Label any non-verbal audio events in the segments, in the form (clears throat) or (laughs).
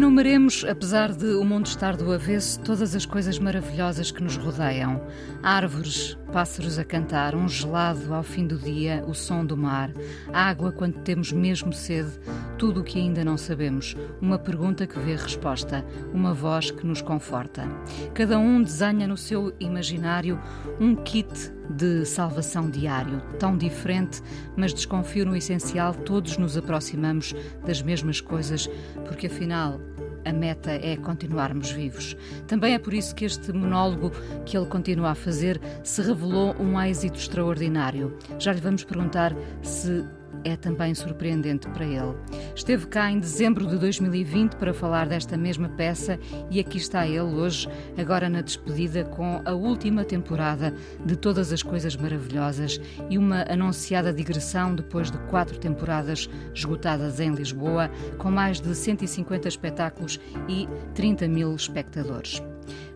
tiene Enumeremos, apesar de o mundo estar do avesso, todas as coisas maravilhosas que nos rodeiam: árvores, pássaros a cantar, um gelado ao fim do dia, o som do mar, água quando temos mesmo sede, tudo o que ainda não sabemos, uma pergunta que vê resposta, uma voz que nos conforta. Cada um desenha no seu imaginário um kit de salvação diário, tão diferente, mas desconfio no essencial, todos nos aproximamos das mesmas coisas, porque afinal a meta é continuarmos vivos. Também é por isso que este monólogo que ele continua a fazer se revelou um êxito extraordinário. Já lhe vamos perguntar se é também surpreendente para ele. Esteve cá em dezembro de 2020 para falar desta mesma peça e aqui está ele hoje, agora na despedida, com a última temporada de Todas as Coisas Maravilhosas e uma anunciada digressão depois de quatro temporadas esgotadas em Lisboa, com mais de 150 espetáculos e 30 mil espectadores.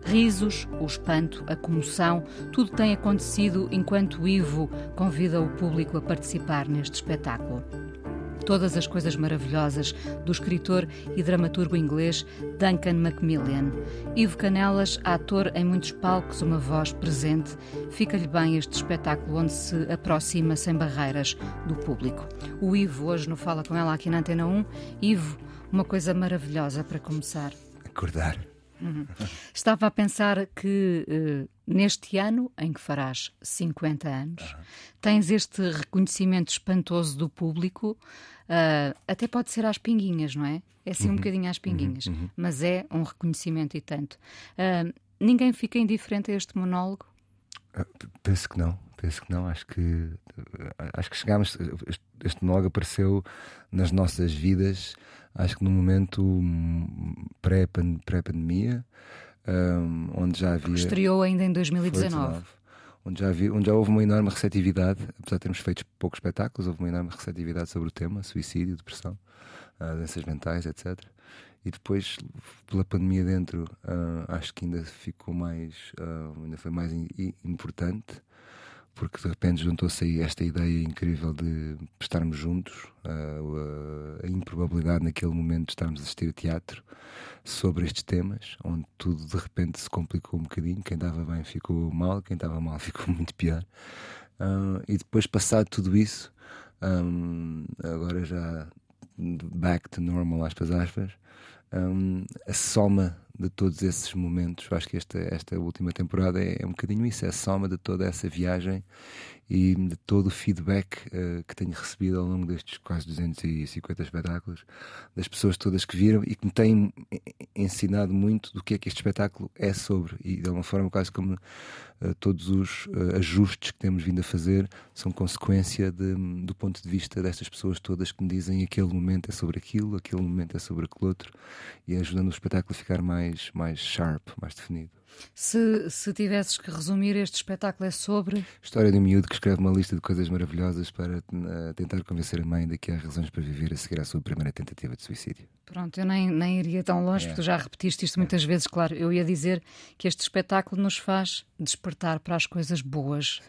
Risos, o espanto, a comoção, tudo tem acontecido enquanto Ivo convida o público a participar neste espetáculo todas as coisas maravilhosas do escritor e dramaturgo inglês Duncan Macmillan. Ivo Canelas, ator em muitos palcos, uma voz presente, fica-lhe bem este espetáculo onde se aproxima sem barreiras do público. O Ivo hoje no Fala com ela aqui na Antena 1. Ivo, uma coisa maravilhosa para começar. Acordar. Uhum. Estava a pensar que uh, neste ano, em que farás 50 anos, uhum. tens este reconhecimento espantoso do público, uh, até pode ser às pinguinhas, não é? É assim uhum. um bocadinho às pinguinhas, uhum. mas é um reconhecimento e tanto. Uh, ninguém fica indiferente a este monólogo? penso que não, penso que não. Acho que acho que chegámos. Este monólogo apareceu nas nossas vidas acho que no momento pré-pandemia, um, onde já havia. Estreou ainda em 2019. onde já, havia, onde já houve uma enorme receptividade, apesar de termos feito poucos espetáculos, houve uma enorme receptividade sobre o tema: suicídio, depressão, uh, doenças mentais, etc. E depois, pela pandemia dentro, uh, acho que ainda ficou mais, uh, ainda foi mais importante porque de repente juntou-se aí esta ideia incrível de estarmos juntos, a, a, improbabilidade naquele momento de estarmos a assistir teatro sobre estes temas, onde tudo de repente se complicou um bocadinho. Quem estava bem ficou mal, quem estava mal (laughs) ficou muito pior. Uh, e depois, passado tudo isso, um, agora já back to normal, aspas, aspas, um, a soma de todos esses momentos. Acho que esta, esta última temporada é, é, um bocadinho isso, é a soma de toda essa viagem e de todo o feedback uh, que tenho recebido ao longo destes quase 250 espetáculos, das pessoas todas que viram e que me têm ensinado muito do que é que este espetáculo é sobre. E de alguma forma, quase como uh, todos os uh, ajustes que temos vindo a fazer são consequência de, do ponto de vista destas pessoas todas que me dizem aquele momento é sobre aquilo, aquele momento é sobre aquele outro, e ajudando o espetáculo a ficar mais, mais sharp, mais definido. Se, se tivesses que resumir, este espetáculo é sobre. História de um miúdo que escreve uma lista de coisas maravilhosas para uh, tentar convencer a mãe de que há razões para viver a seguir à sua primeira tentativa de suicídio. Pronto, eu nem, nem iria tão longe, é. porque tu já repetiste isto muitas vezes. Claro, eu ia dizer que este espetáculo nos faz despertar para as coisas boas.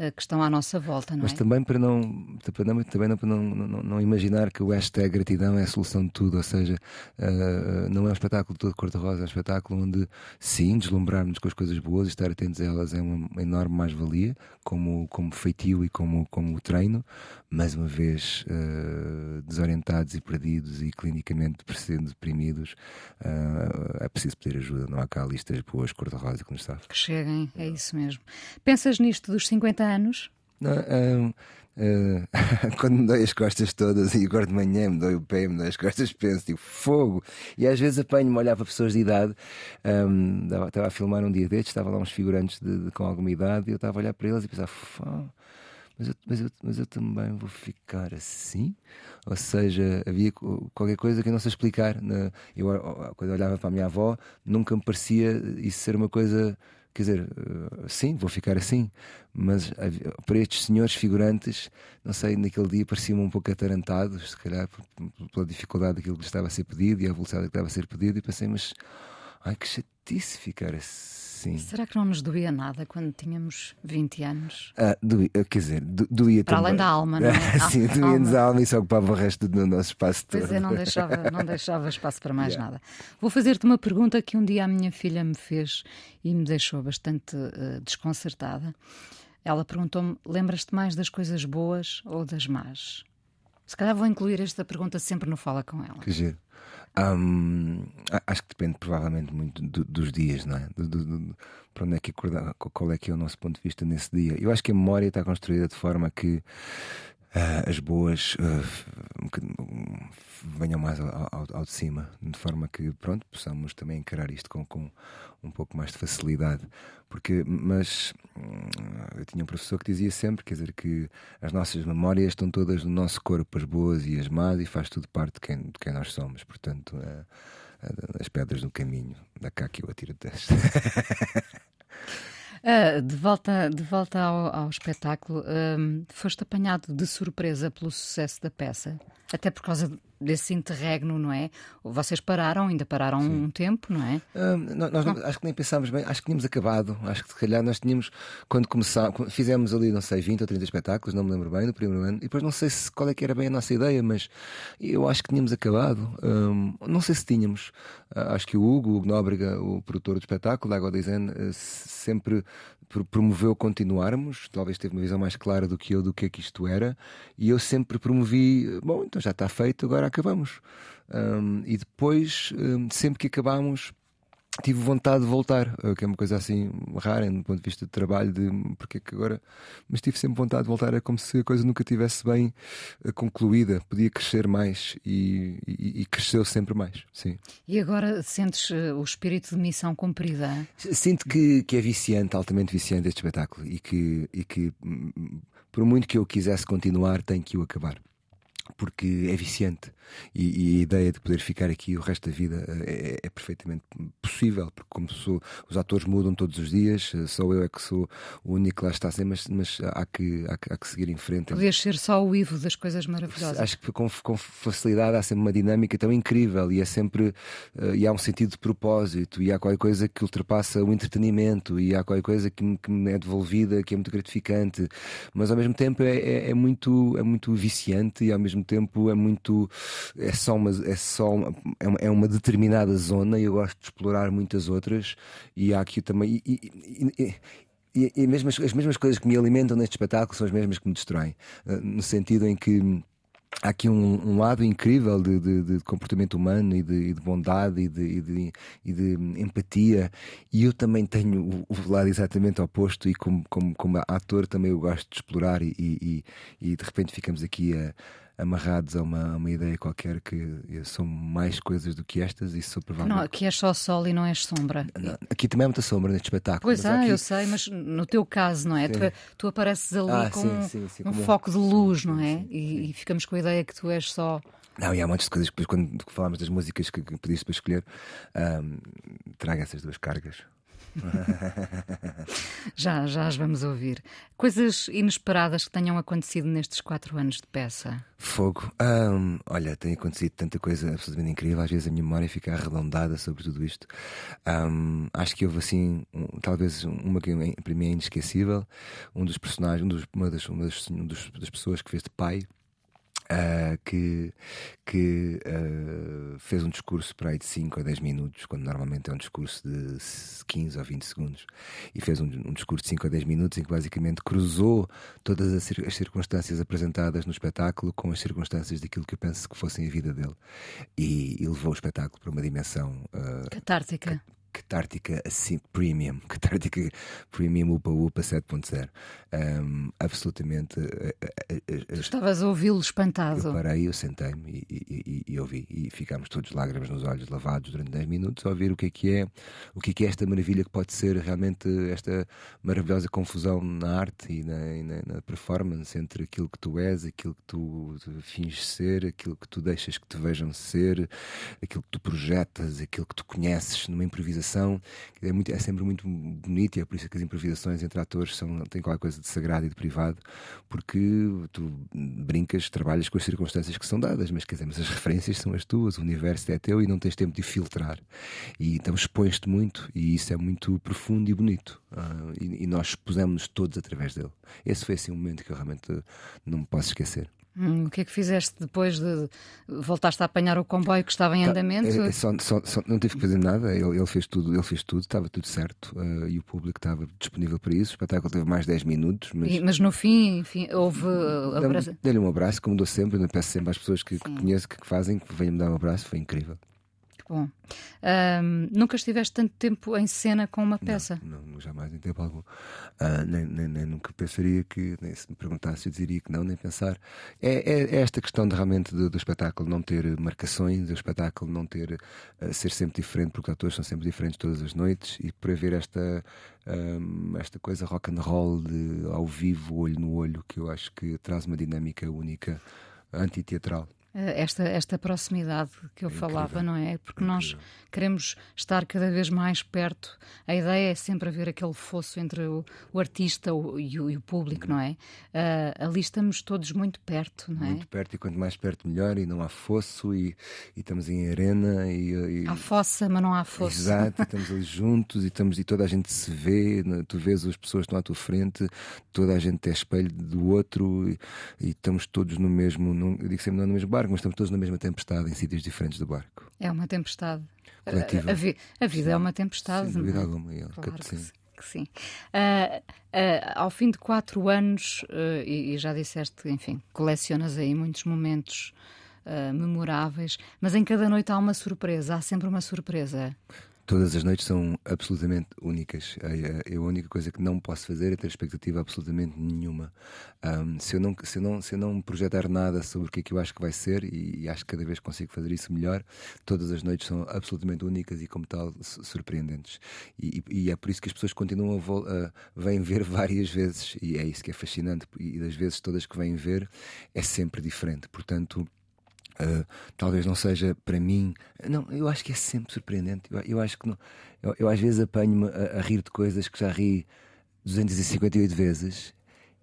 Eh, que estão à nossa volta, não Mas é? também para não, também, também não, para não, não, não, imaginar que o hashtag gratidão é a solução de tudo, ou seja, uh, não é um espetáculo todo cor-de-rosa, é um espetáculo onde sim, deslumbrarmos com as coisas boas e estar atentos a elas é uma enorme mais-valia, como, como feitio e como, como treino, mais uma vez uh, desorientados e perdidos e clinicamente deprimidos, uh, é preciso pedir ajuda, não há cá listas boas cor-de-rosa que nos está. Que cheguem, é isso mesmo. Pensas nisto dos 50 anos? Não, um, Uh, (laughs) quando me dói as costas todas e agora de manhã me dói o pé, me dói as costas, penso, tipo, fogo! E às vezes apanho-me olhar para pessoas de idade. Um, estava a filmar um dia destes, estava lá uns figurantes de, de, com alguma idade e eu estava a olhar para eles e pensava, mas eu, mas, eu, mas eu também vou ficar assim? Ou seja, havia qualquer coisa que eu não sei explicar. Na, eu, quando eu olhava para a minha avó, nunca me parecia isso ser uma coisa. Quer dizer, eh, sim, vou ficar assim, mas para estes senhores figurantes, não sei, naquele dia pareciam um pouco atarantados, se calhar pela dificuldade daquilo que estava a ser pedido e a velocidade que estava a ser pedido, e pensei, mas ai que chatice ficar assim Sim. Será que não nos doía nada quando tínhamos 20 anos? Ah, doía, quer dizer, doía Para também. além da alma, não é? (laughs) Sim, doía-nos a alma e só ocupava o resto do nosso espaço todo. Pois é, não deixava, (laughs) não deixava espaço para mais yeah. nada. Vou fazer-te uma pergunta que um dia a minha filha me fez e me deixou bastante uh, desconcertada. Ela perguntou-me: lembras-te mais das coisas boas ou das más? Se calhar vou incluir esta pergunta sempre no Fala com ela. Que giro. Um, acho que depende provavelmente muito do, dos dias, não é? Do, do, para onde é que acordar, qual é que é o nosso ponto de vista nesse dia. Eu acho que a memória está construída de forma que uh, as boas uh, venham mais ao, ao, ao, de cima, de forma que pronto, possamos também encarar isto com, com um pouco mais de facilidade. Porque, mas tinha um professor que dizia sempre, quer dizer, que as nossas memórias estão todas no nosso corpo, as boas e as más, e faz tudo parte de quem, de quem nós somos. Portanto, uh, as pedras no caminho, da cá que eu atiro teste. (laughs) Uh, de volta, de volta ao, ao espetáculo, uh, foste apanhado de surpresa pelo sucesso da peça, até por causa desse interregno, não é? Vocês pararam, ainda pararam Sim. um tempo, não é? Uh, nós, nós acho que nem pensámos bem, acho que tínhamos acabado, acho que se calhar nós tínhamos, quando começámos, fizemos ali, não sei, 20 ou 30 espetáculos, não me lembro bem, no primeiro ano, e depois não sei se, qual é que era bem a nossa ideia, mas eu acho que tínhamos acabado. Um, não sei se tínhamos. Uh, acho que o Hugo, o Hugo Nóbrega, o produtor do espetáculo, da Design, uh, sempre promoveu continuarmos, talvez teve uma visão mais clara do que eu do que é que isto era, e eu sempre promovi, bom, então já está feito, agora acabamos. Um, e depois, um, sempre que acabamos, tive vontade de voltar, eh, que é uma coisa assim rara do ponto de vista de trabalho, de porque é que agora, mas tive sempre vontade de voltar, é como se a coisa nunca tivesse bem eh, concluída, podia crescer mais e, e, e cresceu sempre mais, sim. E agora sentes uh, o espírito de missão cumprida? Sinto que, que é viciante, altamente viciante este espetáculo e que, e que hum, por muito que eu quisesse continuar, tenho que o acabar porque é viciante e, e, a ideia de poder ficar aqui o resto da vida eh, é, é perfeitamente possível, porque como sou, os atores mudam todos os dias, eh, sou eu é que sou o único que lá está ser, mas, mas há, que, há, que, há que seguir em frente. Podias ser só o Ivo das coisas maravilhosas. Acho que com, com facilidade há sempre uma dinâmica tão incrível e é sempre uh, e há um sentido de propósito e há qualquer coisa que ultrapassa o entretenimento e há qualquer coisa que me, que me é devolvida que é muito gratificante, mas ao mesmo tempo é, é, é muito, é muito viciante e ao mesmo tempo é muito é só uma é só uma, é uma, é uma determinada zona e eu gosto de explorar muitas outras e há aqui também e, e, e, e, e mesmo as, as, mesmas coisas que me alimentam neste espetáculo são as mesmas que me destroem. Eh, no sentido em que há aqui um, um lado incrível de, de, de, comportamento humano e de, de bondade e de, e de, empatia. E eu também tenho o, lado exatamente oposto e como, como, como ator também eu gosto de explorar e, e, e de repente ficamos aqui a amarrados a uma, a uma ideia qualquer que são mais coisas do que estas e sou provavelmente. Não, aqui és só sol e não és sombra. Não, aqui também há muita sombra neste espetáculo. Pois é, aqui... eu sei, mas no teu caso, não é? Tu, tu, apareces ali ah, com sim, sim, sim, um foco de luz, não é? E, e, ficamos com a ideia que tu és só. Não, e há muitas coisas que depois, quando falámos das músicas que, que pediste para escolher, um, traga essas duas cargas. (laughs) já, já as vamos ouvir. Coisas inesperadas que tenham acontecido nestes quatro anos de peça? Fogo. Um, olha, tem acontecido tanta coisa absolutamente incrível. Às vezes a minha memória fica arredondada sobre tudo isto. Um, acho que houve assim, um, talvez uma que para mim é inesquecível. Um dos personagens, um dos, uma, das, uma das, das pessoas que fez de pai Uh, que, que uh, fez um discurso para aí de 5 a 10 minutos, quando normalmente é um discurso de 15 ou 20 segundos, e fez um, um discurso de 5 a 10 minutos em que basicamente cruzou todas as, as, circunstâncias apresentadas no espetáculo com as circunstâncias daquilo que eu penso que fossem a vida dele. E, e levou o espetáculo para uma dimensão uh, catártica catártica assim, premium, catártica premium Upa Upa 7.0. Um, absolutamente. Uh, uh, Estavas a ouvi-lo espantado. Eu parei, eu sentei-me e, e, e, e, ouvi. E ficámos todos lágrimas nos olhos, lavados durante 10 minutos, a ouvir o que é que é, o que é que é esta maravilha que pode ser realmente esta maravilhosa confusão na arte e na, e na, na performance entre aquilo que tu és, aquilo que tu finges ser, aquilo que tu deixas que te vejam ser, aquilo que tu projetas, aquilo que tu conheces numa improvisação. É, muito, é sempre muito bonito e é por isso que as improvisações entre atores são, têm qualquer coisa de sagrado e de privado, porque tu brincas, trabalhas com as circunstâncias que são dadas, mas quer dizer, mas as referências são as tuas, o universo é teu e não tens tempo de filtrar. E então expões-te muito e isso é muito profundo e bonito. Uh, e, e, nós expusemos-nos todos através dele. Esse foi assim um momento que eu realmente não me posso esquecer. Hum, o que é que fizeste depois de voltaste a apanhar o comboio que estava em tá, andamento? É, é só, só, só, não tive que fazer nada, ele, ele, fez tudo, ele fez tudo, estava tudo certo uh, e o público estava disponível para isso. O espetáculo teve mais 10 minutos. Mas, e, mas no fim, enfim, houve. Uh, Dei-lhe um abraço, como dou sempre, eu peço sempre às pessoas que, que conheço, que, que fazem, que venham me dar um abraço, foi incrível. Bom, nunca estiveste tanto tempo em cena com uma peça? Não, não jamais, em tempo algum. Uh, nem, nem, nem, nunca pensaria que, nem se me perguntasse, eu diria que não, nem pensar. É, é, é esta questão de, realmente do, do, espetáculo não ter marcações, o espetáculo não ter, uh, ser sempre diferente, porque os atores são sempre diferentes todas as noites, e por haver esta, um, esta coisa rock and roll de, ao vivo, olho no olho, que eu acho que traz uma dinâmica única, antiteatral. Eh, esta, esta proximidade que eu é falava, não é? Porque nós queremos estar cada vez mais perto. A ideia é sempre haver aquele fosso entre o, o artista e, o, e, o, público, não é? Uh, ali estamos todos muito perto, não é? Muito perto, e quanto mais perto, melhor. E não há fosso, e, e estamos em arena. E, e... Há fossa, mas não há fosso. Exato, (laughs) estamos ali juntos e, estamos, e toda a gente se vê. Né? Tu vês as pessoas que estão à tua frente, toda a gente é espelho do outro, e, e estamos todos no mesmo. Não, eu digo sempre não no mesmo barco, mas estamos todos na mesma tempestade em sítios diferentes do barco. É uma tempestade. Coletiva. A, a, a vida sim. é uma tempestade. Sem dúvida alguma. Claro que sim. Que sim. Uh, uh, ao fim de quatro anos, uh, e, e, já disseste, enfim, colecionas aí muitos momentos memoráveis, mas em cada noite há uma surpresa, há sempre uma surpresa. Todas as noites são absolutamente únicas. É, a única coisa que não posso fazer é ter expectativa absolutamente nenhuma. Um, se, eu não, se, eu não, se eu não projetar nada sobre o que é que eu acho que vai ser, e, e, acho que cada vez consigo fazer isso melhor, todas as noites são absolutamente únicas e, como tal, surpreendentes. E, e é por isso que as pessoas continuam a, a vêm ver (laughs) várias vezes, e é isso que é fascinante. E das vezes todas que vêm ver, é sempre diferente. Portanto Uh, talvez não seja para mim. Não, eu acho que é sempre surpreendente. Eu, eu acho que não, eu, eu, às vezes apanho-me a, a, rir de coisas que já ri 258 vezes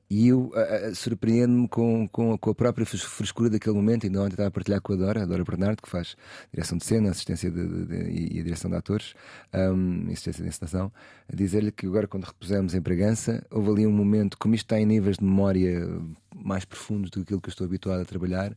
e eu surpreendo-me com, com, com, a própria frescura daquele momento. Ainda ontem estava a partilhar com a Dora, a Dora Bernardo, que faz direção de cena, assistência de, de, de, e a direção de atores, um, assistência de encenação, a dizer-lhe que agora, quando repusemos em Bragança, houve ali um momento, como isto está em níveis de memória mais profundos do que aquilo que eu estou habituado a trabalhar,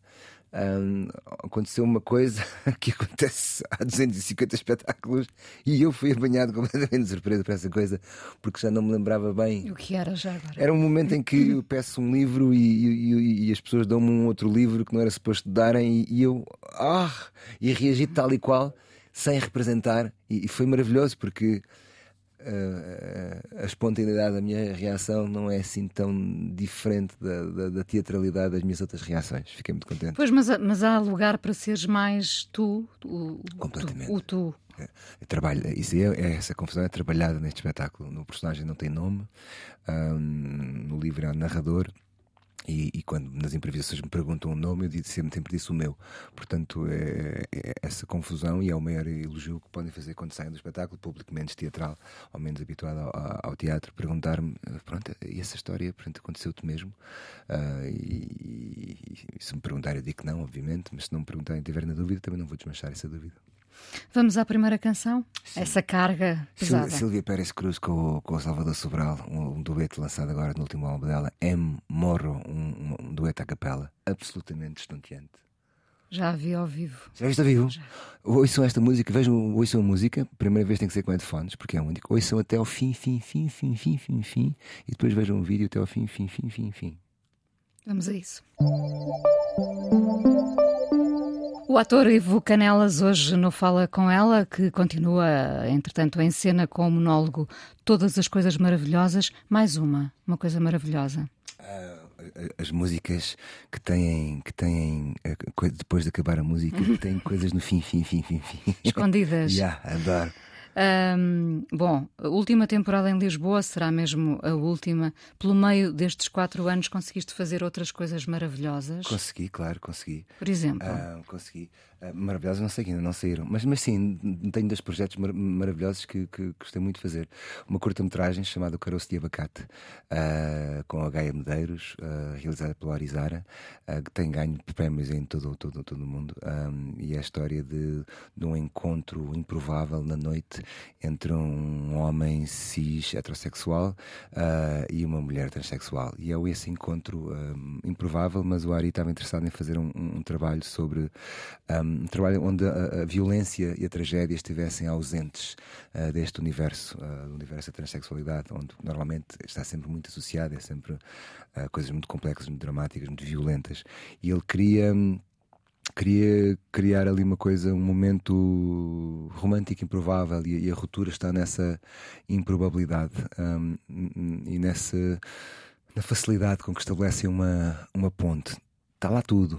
um, aconteceu uma coisa (laughs) que acontece há 250 espetáculos e eu fui apanhado (laughs) completamente de surpresa para essa coisa porque já não me lembrava bem. O que era já agora? Era um momento em que eu peço um livro e, e, e as pessoas dão-me um outro livro que não era suposto darem e, e eu ah, e reagi tal e qual sem representar e, foi maravilhoso porque a, a espontaneidade da minha reação não é assim tão diferente da, da, da, teatralidade das minhas outras reações. Fiquei muito contente. Pois, mas, mas há lugar para seres mais tu, o, Completamente. o tu. É, trabalho, isso é, é, essa confusão é trabalhada neste espetáculo. No personagem não tem nome, um, no livro há narrador. E, e, quando nas improvisações me perguntam o nome, eu digo, sempre, sempre disse o meu. Portanto, é, é, essa confusão e é o maior elogio que podem fazer quando saem do espetáculo, público menos teatral ou menos habituado ao, ao teatro, perguntar-me: pronto, e essa história aconteceu-te mesmo? Uh, e, e, se me perguntarem, eu digo que não, obviamente, mas se não me perguntarem e tiver na dúvida, também não vou desmanchar essa dúvida. Vamos à primeira canção? Sim. Essa carga pesada. Silvia Pérez Cruz com, com o Salvador Sobral, um, um, dueto lançado agora no último álbum dela, M. Morro, um, um dueto à capela, absolutamente estonteante. Já a vi ao vivo. Já viste ao vivo? Já. Ouçam esta música, vejam, ouçam a música. Primeira vez tem que ser com headphones, porque é único. Ouçam até ao fim, fim, fim, fim, fim, fim, fim. E depois vejam o vídeo até ao fim, fim, fim, fim, fim. Vamos a isso. O ator Ivo Canelas hoje não fala com ela, que continua, entretanto, em cena com o monólogo Todas as Coisas Maravilhosas. Mais uma, uma coisa maravilhosa. Uh, as músicas que têm, que têm depois de acabar a música, têm (laughs) coisas no fim, fim, fim, fim, fim. Escondidas. (laughs) yeah, adoro. Um, bom, a última temporada em Lisboa será mesmo a última. Pelo meio destes quatro anos, conseguiste fazer outras coisas maravilhosas? Consegui, claro, consegui. Por exemplo? Uh, consegui. Uh, maravilhosas, não sei que ainda não saíram, mas, mas sim, tenho dois projetos mar maravilhosos que, que, gostei muito de fazer. Uma curta-metragem chamada Caroço de Abacate, uh, com a Gaia Medeiros, realizada pela Arizara, que tem ganho prémios em todo, todo, todo o mundo. Um, e é a história de, de um encontro improvável na noite entre um homem cis heterossexual uh, e uma mulher transexual. E é esse encontro um, improvável, mas o Ari estava interessado em fazer um, um trabalho sobre um, um trabalho onde a, a, violência e a tragédia estivessem ausentes uh, deste universo, uh, do universo da transexualidade, onde normalmente está sempre muito associado, é sempre coisas muito complexas, muito dramáticas, muito violentas. E ele queria queria criar ali uma coisa, um momento romântico improvável e, e a ruptura está nessa improbabilidade um, e nessa na facilidade com que estabelecem uma, uma ponte está lá tudo,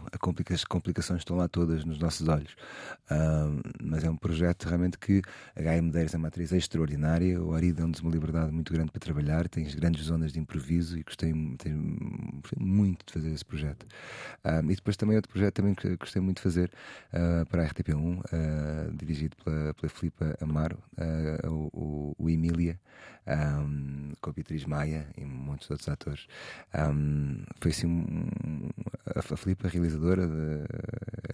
as complicações estão lá todas nos nossos olhos. mas é um projeto realmente que a Gaia Medeiros é uma atriz extraordinária, o Ari deu-nos uma liberdade muito grande para trabalhar, tem grandes zonas de improviso e gostei, gostei muito de fazer esse projeto. e depois também outro projeto também que gostei muito de fazer uh, para a RTP1, uh, ah, dirigido pela, pela Filipa Amaro, uh, o, o, Emília, um, com a Beatriz Maia e muitos outros atores. Um, foi assim um, a a Filipe, a realizadora, de,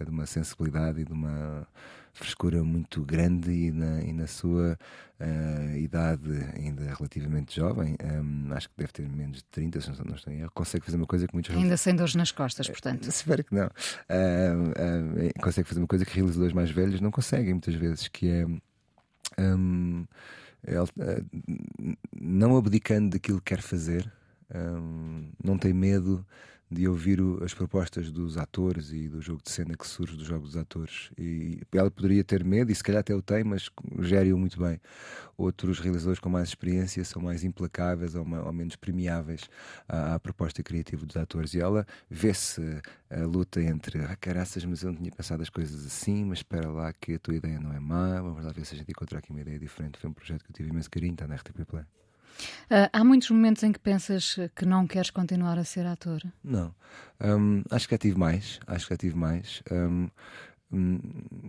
é de uma sensibilidade e de uma frescura muito grande e na, e na sua uh, idade ainda relativamente jovem, um, acho que deve ter menos de 30, se não estou em erro, consegue fazer uma coisa que muitos Ainda sem dores nas costas, portanto. Uh, espero que não. Uh, consegue fazer uma coisa que realizadores mais velhos não conseguem muitas vezes, que é. Um, ele, não abdicando daquilo que quer fazer, um, não tem medo de ouvir as propostas dos atores e do jogo de cena que surge do jogo dos atores. E ela poderia ter medo, e se calhar até o tem, mas gere-o muito bem. Outros realizadores com mais experiência são mais implacáveis ou, ou menos premiáveis à, à, proposta criativa dos atores. E ela vê-se a luta entre ah, caraças, mas eu não tinha pensado as coisas assim, mas espera lá que a tua ideia não é má, vamos lá ver se a gente encontrar aqui uma ideia diferente. Foi um projeto que eu tive imenso carinho, está na RTP Play. Uh, há muitos momentos em que pensas que não queres continuar a ser ator? Não. Um, acho que já tive mais. Acho que já tive mais. Um, um,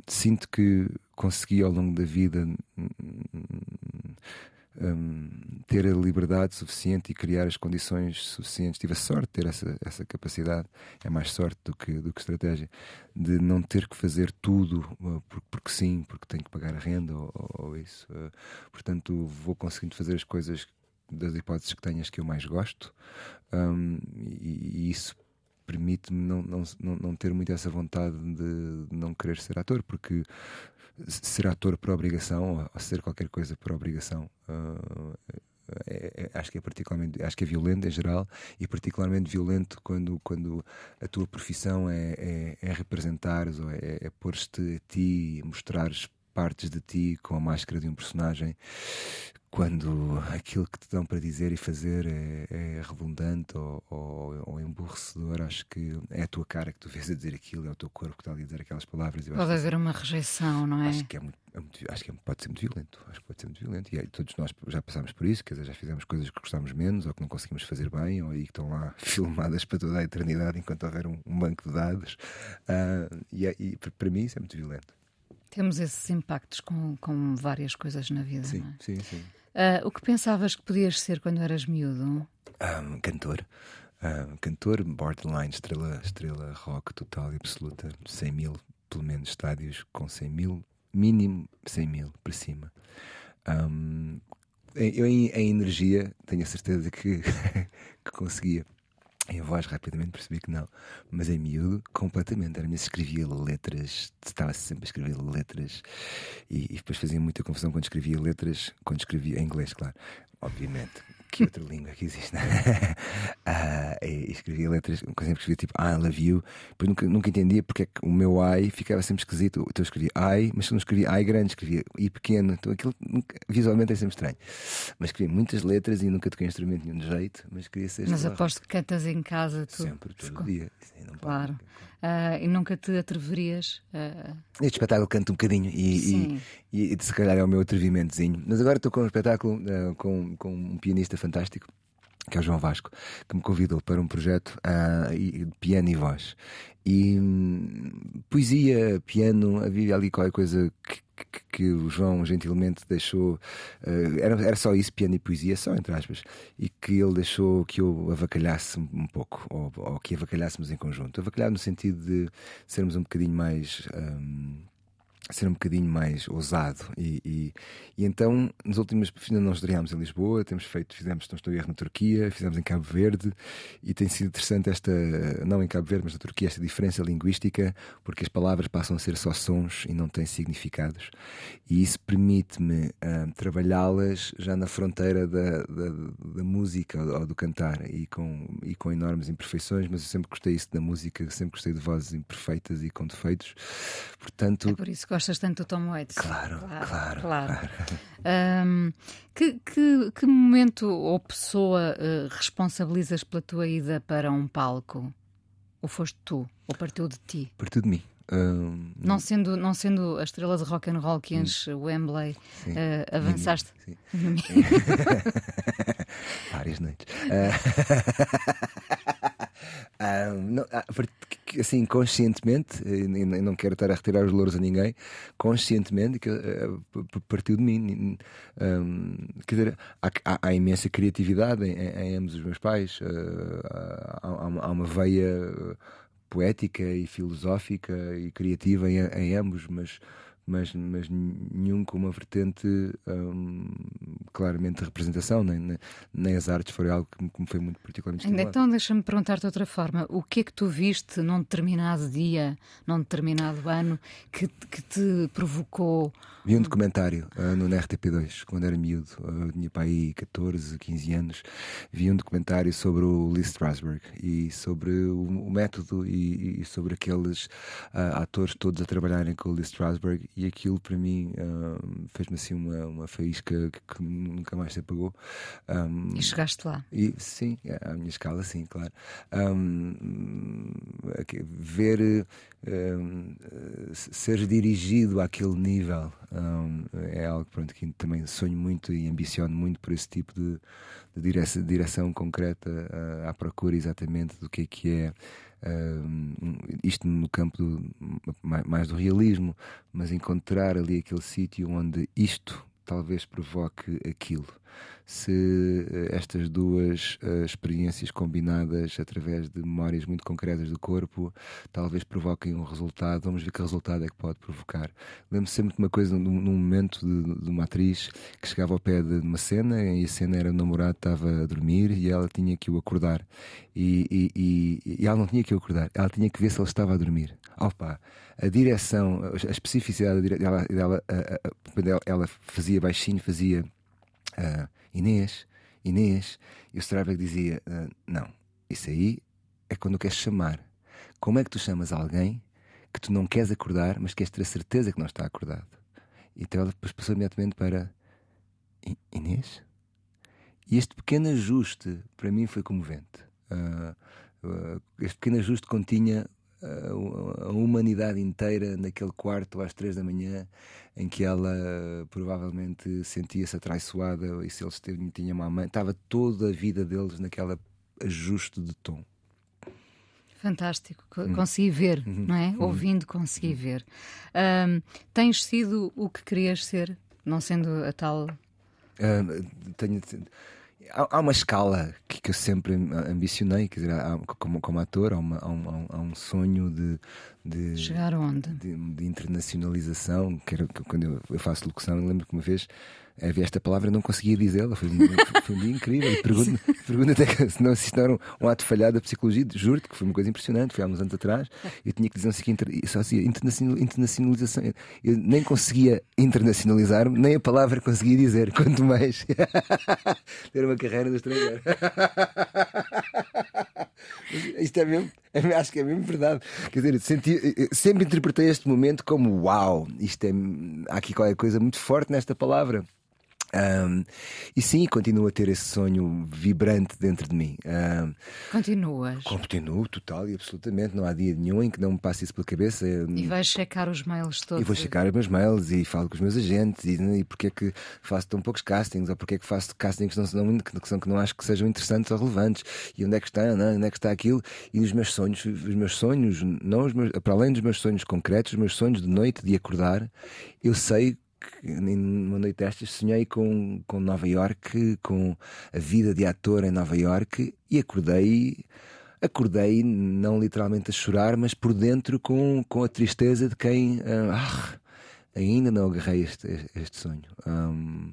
sinto que consegui ao longo da vida um, ter a liberdade suficiente e criar as condições suficientes. Tive a sorte de ter essa, essa capacidade, é mais sorte do que, do que estratégia, de não ter que fazer tudo uh, porque, porque, sim, porque tenho que pagar a renda ou, ou isso. Uh, portanto, vou conseguindo fazer as coisas das hipóteses que tenhas que eu mais gosto, um, e, e, isso permite-me não, não, não ter muito essa vontade de não querer ser ator, porque ser ator por obrigação, ou ser qualquer coisa por obrigação, uh, é, é, acho que é particularmente acho que é violento em geral e particularmente violento quando quando a tua profissão é, é, é representares ou é, é pôr-te a ti mostrares partes de ti com a máscara de um personagem quando aquilo que te dão para dizer e fazer é, é redundante ou, ou, ou, emborrecedor, acho que é a tua cara que tu vês a dizer aquilo, é o teu corpo que está a dizer aquelas palavras. Pode haver uma rejeição, não é? Acho que, é muito, é muito, acho que é, pode ser muito violento. Acho que pode ser muito violento. E todos nós já passámos por isso, quer dizer, já fizemos coisas que gostámos menos ou que não conseguimos fazer bem, ou aí que estão lá (laughs) filmadas para toda a eternidade enquanto houver um, um banco de dados. Uh, e, é, e para mim isso é muito violento. Temos esses impactos com, com várias coisas na vida. Sim, é? sim, sim. Uh, o que pensavas que podias ser quando eras miúdo? Um, cantor. Um, cantor, borderline, estrela, estrela rock total e absoluta. 100 mil, pelo menos, estádios com 100 mil, mínimo 100 mil para cima. Um, eu, em, em, energia, tenho a certeza que, (laughs) que conseguia. Em voz, rapidamente percebi que não. Mas em miúdo, completamente. Era mesmo, escrevia letras, estava sempre a escrever letras. E, e, depois fazia muita confusão quando escrevia letras, quando escrevia em inglês, claro. Obviamente. Que outra língua que existe? uh, (laughs) e escrevia letras, exemplo, escrevia tipo I love you, depois nunca, nunca entendia porque é que o meu I ficava sempre esquisito. Então eu escrevia I, mas eu não escrevia I grande, escrevia I pequeno. Então aquilo nunca, visualmente é sempre estranho. Mas escrevia muitas letras e nunca toquei instrumento nenhum de jeito, mas queria ser. Mas aposto que cantas em casa tu. Sempre, todo dia. Sim, claro. Uh, e nunca te atreverias uh... Este espetáculo canto um bocadinho e, e, e, se calhar é o meu atrevimentozinho. Mas agora estou com um espetáculo uh, com, com um pianista fantástico que é o João Vasco, que me convidou para um projeto uh, de piano e voz. E hum, poesia, piano, havia ali qualquer coisa que, que, o João gentilmente deixou. Uh, era, era só isso, piano e poesia, só entre aspas. E que ele deixou que eu avacalhasse um pouco, ou, ou que avacalhássemos em conjunto. Avacalhar no sentido de sermos um bocadinho mais. Um, ser um bocadinho mais ousado. E, e, e então nas últimas ainda não estreámos em Lisboa temos feito fizemos não estou erro na Turquia fizemos em Cabo Verde e tem sido interessante esta não em Cabo Verde mas na Turquia esta diferença linguística porque as palavras passam a ser só sons e não têm significados. E isso permite-me uh, trabalhá-las já na fronteira da, da, da música ou, do cantar e com e com enormes imperfeições mas eu sempre gostei isso da música sempre gostei de vozes imperfeitas e com defeitos. Portanto é por isso que gostas tanto do Tom Waits. Claro, claro. claro, claro. Um, que, que, que, momento ou pessoa uh, responsabilizas pela tua ida para um palco? Ou foste tu? Ou partiu de ti? Partiu de mim. Um... Não, sendo, não sendo a estrela de rock and roll que enche o Wembley, uh, avançaste? Sim. sim. (laughs) Várias noites. Uh... (laughs) Ah, não, ah, assim, conscientemente, e não quero estar a retirar os louros a ninguém, conscientemente, que uh, partiu de mim. Um, quer dizer, há, há, há, imensa criatividade em, em, ambos os meus pais, há, há, uma veia poética e filosófica e criativa em, em ambos, mas mas, mas nenhum com uma vertente claramente representação, nem, nem, as artes foi algo que me, foi muito particularmente estimulado. Então deixa-me perguntar-te de outra forma, o que é que tu viste num determinado dia, num determinado ano, que, que te provocou Vi um documentário uh, no RTP2, quando era miúdo, uh, tinha para aí 14, 15 anos. Vi um documentário sobre o Lee Strasberg e sobre o, o método e, e, sobre aqueles uh, atores todos a trabalharem com o Lee Strasberg. E aquilo para mim fez-me assim uma, uma faísca que, que nunca mais se apagou. Um, e chegaste lá? E, sim, à minha escala, sim, claro. Um, ver um, ser dirigido àquele nível é algo pronto, que também sonho muito e ambiciono muito por esse tipo de, de direção, direção, concreta uh, à procura exatamente do que é que é. Isto no campo do, mais do realismo, mas encontrar ali aquele sítio onde isto talvez provoque aquilo se eh, estas duas uh, experiências combinadas através de memórias muito concretas do corpo talvez provoquem um resultado. Vamos ver que resultado é que pode provocar. Lembro-me sempre de uma coisa, num, num momento de, de, uma atriz que chegava ao pé de uma cena e a cena era o namorado estava a dormir e ela tinha que o acordar. E, e, e, e ela não tinha que o acordar, ela tinha que ver se ele estava a dormir. Opa, a direção, a especificidade dela, dela, ela, ela fazia baixinho, fazia. Uh, Inês, Inês. E o Strasberg dizia: uh, Não, isso aí é quando queres chamar. Como é que tu chamas alguém que tu não queres acordar, mas queres ter a certeza que não está acordado? Então ela depois passou imediatamente para Inês. E este pequeno ajuste para mim foi comovente. Uh, uh, este pequeno ajuste continha a humanidade inteira naquele quarto às três da manhã em que ela provavelmente sentia-se atraiçoada e se eles tinham uma mãe, estava toda a vida deles naquele ajuste de tom. Fantástico, hum. consegui ver, uhum. não é? Uhum. Ouvindo, consegui uhum. ver. Um, tens sido o que querias ser, não sendo a tal. Uh, tenho, há, uma escala que, que, eu sempre ambicionei, quer dizer, há, como, como ator, há, uma, há, um, há, um, sonho de, de, Chegar onde? de, de internacionalização, que era que quando eu, eu faço locução, eu lembro que uma vez havia esta palavra e não conseguia dizê-la. Foi, foi um dia incrível. Pergunto, pergunto (laughs) até que se não, se isto não era um, um ato falhado da psicologia, juro-te que foi uma coisa impressionante. Foi há uns anos atrás. Eu tinha que dizer assim, inter, só assim, internacional, internacionalização. Eu nem conseguia internacionalizar-me, nem a palavra conseguia dizer, quanto mais (laughs) ter uma carreira no estrangeiro. Isto é mesmo, é- acho que é mesmo verdade. Quer dizer, senti, sempre interpretei este momento como uau, isto é, há aqui qualquer coisa muito forte nesta palavra. Ahm, e sim, continuo a ter esse sonho vibrante dentro de mim. Ahm, Continuas. continuo, total e absolutamente. Não há dia nenhum em que não me passe isso pela cabeça. E vais checar os mails todos. E vou checar os meus mails e falo com os meus agentes e, e porque é que faço tão poucos castings ou porque é que faço castings que não, que, são, que não acho que sejam interessantes ou relevantes e onde é que está, não, onde é que está aquilo e os meus sonhos, os meus sonhos, não os meus, para além dos meus sonhos concretos, os meus sonhos de noite de acordar, eu sei numa noite destas sonhei com, com Nova York, com a vida de ator em Nova York e acordei acordei não literalmente a chorar, mas por dentro com, com a tristeza de quem ah, ainda não agarrei este, este sonho. Um,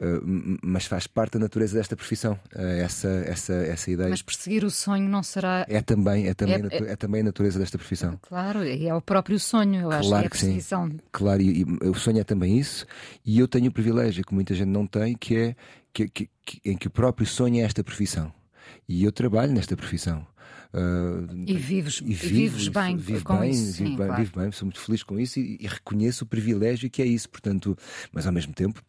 uh, mas faz parte da natureza desta profissão, uh, essa, essa, essa ideia. Mas perseguir o sonho não será. É também, é também, É- natu- é também a natureza desta profissão. Claro, e é o próprio sonho, eu acho que é Claro a que sim. perseguição. Claro, e, e o sonho é também isso, e eu tenho o privilégio que muita gente não tem, que é que, que- que- em que o próprio sonho é esta profissão. E eu trabalho nesta profissão. Uh, E vives, e e vives bem vivo com bem, isso. vivo sim, bem, claro. vivo bem, sou muito feliz com isso e, e reconheço o privilégio que é isso. Portanto, mas ao mesmo tempo,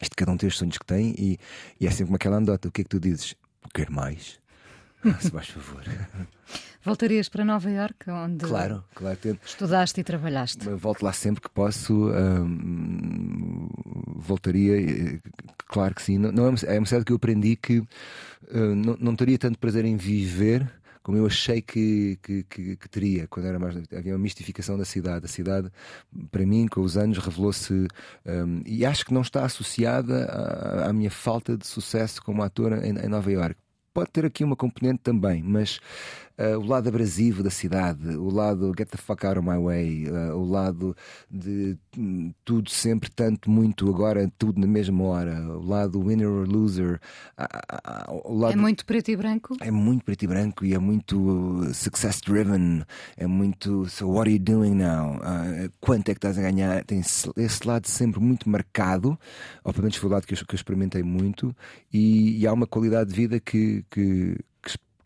isto cada um tem os sonhos que tem e, e é sempre como aquela andota. O que é que tu dizes? Quero mais. (laughs) Se faz favor. Voltarias para Nova Iorque, onde Claro, claro. Tento. estudaste e trabalhaste. Volto lá sempre que posso. hum, voltaria, claro que sim. Não, não é, uma, é uma cidade que eu aprendi que eh, não, não teria tanto prazer em viver como eu achei que, que, que- que teria quando era mais. Havia uma mistificação da cidade. A cidade, para mim, com os anos, revelou-se. hum, e acho que não está associada à, à minha falta de sucesso como ator em, em Nova Iorque. Pode ter aqui uma componente também, mas ah, o lado abrasivo da cidade, o lado get the fuck out of my way, ah, o lado de hum, tudo sempre tanto, muito, agora tudo na mesma hora, o lado winner or loser, ah, o lado É muito preto e branco? é muito preto e branco e é muito uh, success driven, é muito so what are you doing now? Quanto é que estás a ganhar? Tem esse, lado sempre muito marcado, menos foi o lado que eu, que eu experimentei muito, e, e há uma qualidade de vida que, que,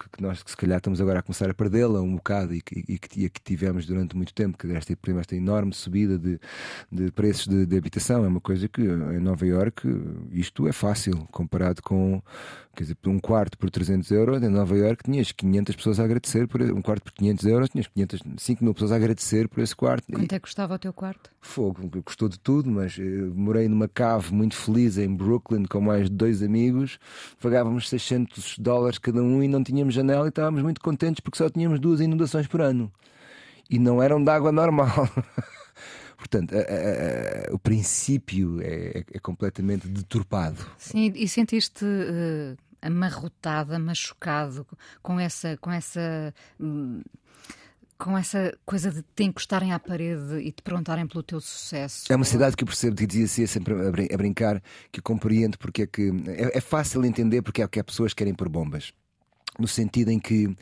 que nós que se calhar estamos agora a começar a perdê-la um bocado e que, e que, e que tivemos durante muito tempo, que esta, por exemplo, esta enorme subida de, de preços de, de habitação é uma coisa que em Nova Iorque isto é fácil comparado com quer dizer, um quarto por 300 euros em Nova Iorque tinhas 500 pessoas a agradecer por um quarto por 500 euros tinhas 500, 5 mil pessoas a agradecer por esse quarto Quanto é que custava o teu quarto? Fogo, gostou de tudo, mas eh, morei numa cave muito feliz em Brooklyn com mais dois amigos. Pagávamos 600 dólares cada um e não tínhamos janela e estávamos muito contentes porque só tínhamos duas inundações por ano. E não eram de água normal. (laughs) Portanto, a- a- a- o princípio é, é- é completamente deturpado. Sim, e sentiste eh, amarrotado, machucado com essa, com essa, hum, com essa coisa de te encostarem à parede e te perguntarem pelo teu sucesso. É uma cidade que eu percebo, que dizia sempre a brin- a brincar, que compreendo porque é que. É, é fácil entender porque é que há pessoas que querem pôr bombas. No sentido em que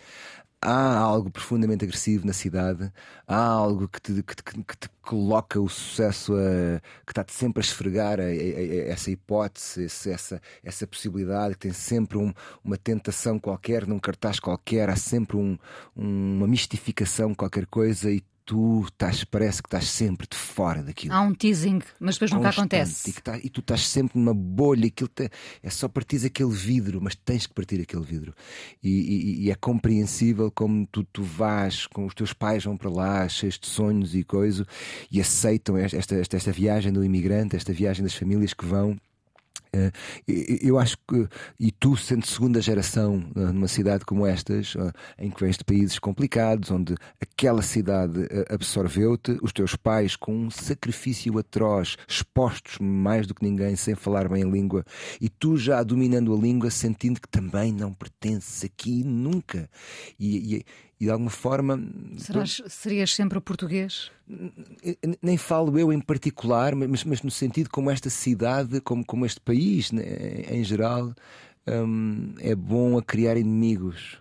há algo profundamente agressivo na cidade, há algo que te, que te- que te coloca o sucesso a, que está-te sempre a esfregar a- a- essa hipótese, esse- essa, essa possibilidade, que tem sempre um- uma tentação qualquer, num cartaz qualquer, há sempre um- uma mistificação, qualquer coisa, e tu estás, parece que estás sempre de fora daquilo Há um teasing, mas depois nunca acontece. E, tá- e tu estás sempre numa bolha, aquilo te- é só partir aquele vidro, mas tens que partir aquele vidro. E, e- e é compreensível como tu, tu vais, com os teus pais vão para lá, cheios de sonhos e coisa, e aceitam esta, esta, esta viagem do imigrante, esta viagem das famílias que vão. Eh, eu acho que, e tu sendo segunda geração eh, numa cidade como estas, eh, em que vens de países complicados, onde aquela cidade absorveu-te, os teus pais com um sacrifício atroz, expostos mais do que ninguém, sem falar bem a língua, e tu já dominando a língua, sentindo que também não pertences aqui nunca. E, e- e de alguma forma. Serás, serias sempre o português? Nem falo eu em particular, mas, mas no sentido como esta cidade, como, como este país né, em geral, hum, é bom a criar inimigos.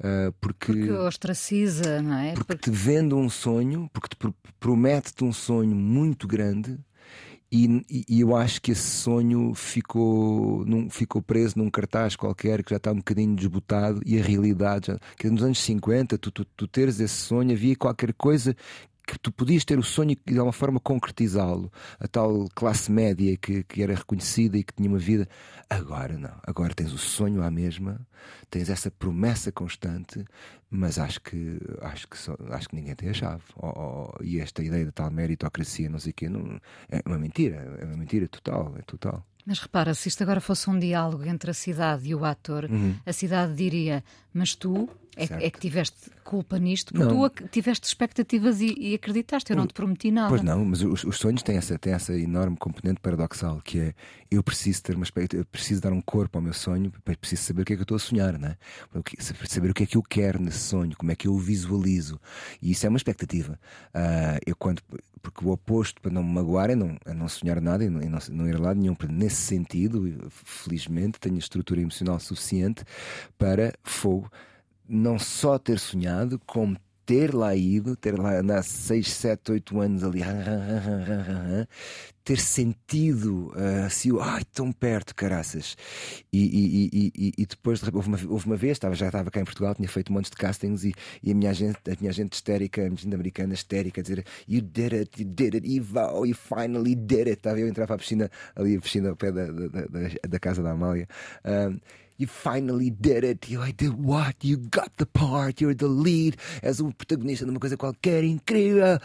Uh, porque, porque ostraciza, não é? Porque, porque... te vende um sonho, porque te promete-te um sonho muito grande e, e, eu acho que esse sonho ficou, num, ficou preso num cartaz qualquer que já está um bocadinho desbotado e a realidade, já, que nos anos 50, tu, tu, tu teres esse sonho, havia qualquer coisa que tu podias ter o sonho e de alguma forma concretizá-lo. A tal classe média que, que era reconhecida e que tinha uma vida. Agora não. Agora tens o sonho à mesma, tens essa promessa constante, mas acho que acho que, só, acho que ninguém tem a chave. Oh, oh, e esta ideia de tal meritocracia, não sei o quê, não, é uma mentira. É uma mentira total. É total. Mas repara, se isto agora fosse um diálogo entre a cidade e o ator, uhum. a cidade diria: Mas tu é, é, que tiveste culpa nisto, porque não. tu tiveste expectativas e, e, acreditaste, eu não te prometi nada. Pois não, mas os, os, sonhos têm essa, têm essa enorme componente paradoxal que é eu preciso ter uma expectativa, preciso dar um corpo ao meu sonho, preciso saber o que é que eu estou a sonhar, né? saber o que é que eu quero nesse sonho, como é que eu o visualizo. E isso é uma expectativa. Uh, eu quando porque o oposto para não me magoar é não, é não sonhar nada e não, não, não ir a lado nenhum. Nesse sentido, felizmente, tenho estrutura emocional suficiente para fogo não só ter sonhado, como ter lá ido, ter lá andado 6, 7, 8 anos ali, ter sentido uh, assim, ai, tão perto, caraças. E, e, e, e depois houve uma, houve uma vez, estava, já estava cá em Portugal, tinha feito um monte de castings e, e a minha gente, a minha gente histérica, a minha gente americana histérica, a dizer You did it, you did it, Ivo, you finally did it. Estava eu a entrar para a piscina, ali a piscina ao pé da, da, da, da casa da Amália. Um, You finally did it. You I did what? You got the part. You're the lead. És o protagonista de uma coisa qualquer incrível.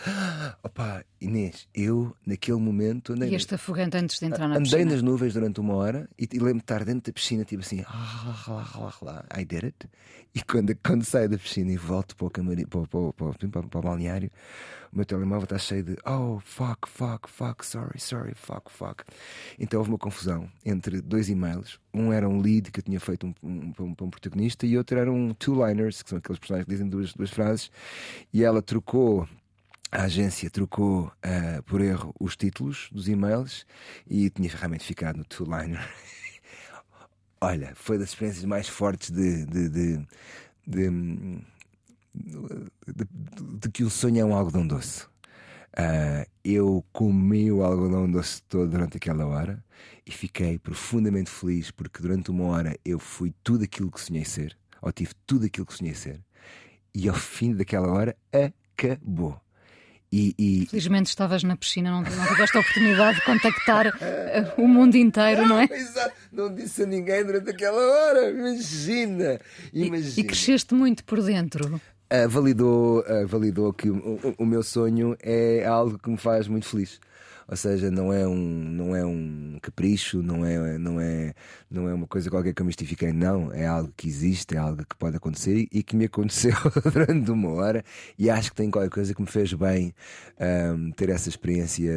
Opa, Inês, eu naquele momento andei. E este afogante antes de entrar na andei piscina? Andei nas nuvens durante uma hora e, e lembro-me de estar dentro da piscina, tipo assim, ah, lá, lá, lá, I did it. E quando, quando saio da piscina e volto para o, camarim, para, para, para, para, para o balneário, o meu telemóvel está cheio de oh, fuck, fuck, fuck, sorry, sorry, fuck, fuck. Então houve uma confusão entre dois e-mails. Um era um lead que eu tinha feito um, um, um, um protagonista e outro era um two-liners, que são aqueles personagens que dizem duas, duas frases. E ela trocou a agência trocou uh, por erro os títulos dos e-mails e tinha realmente ficado no two-liner. (laughs) Olha, foi das experiências mais fortes de, de, de, de, de que o sonho é um algodão doce. Uh, eu comi o algodão doce todo durante aquela hora e fiquei profundamente feliz porque durante uma hora eu fui tudo aquilo que sonhei ser, ou tive tudo aquilo que sonhei ser, e ao fim daquela hora acabou. E, e... Felizmente estavas na piscina, não, não tiveste a oportunidade de contactar uh, o mundo inteiro, não é? (laughs) Exato, não disse a ninguém durante aquela hora, imagina, imagina. E, e cresceste muito por dentro. Uh, validou, uh, validou que o, o, meu sonho é algo que me faz muito feliz. Ou seja, não é um, não é um capricho, não é, não, é, não é uma coisa qualquer que eu mistifiquei, não. É algo que existe, é algo que pode acontecer e que me aconteceu (laughs) durante uma hora. E acho que tem qualquer coisa que me fez bem um, ter essa experiência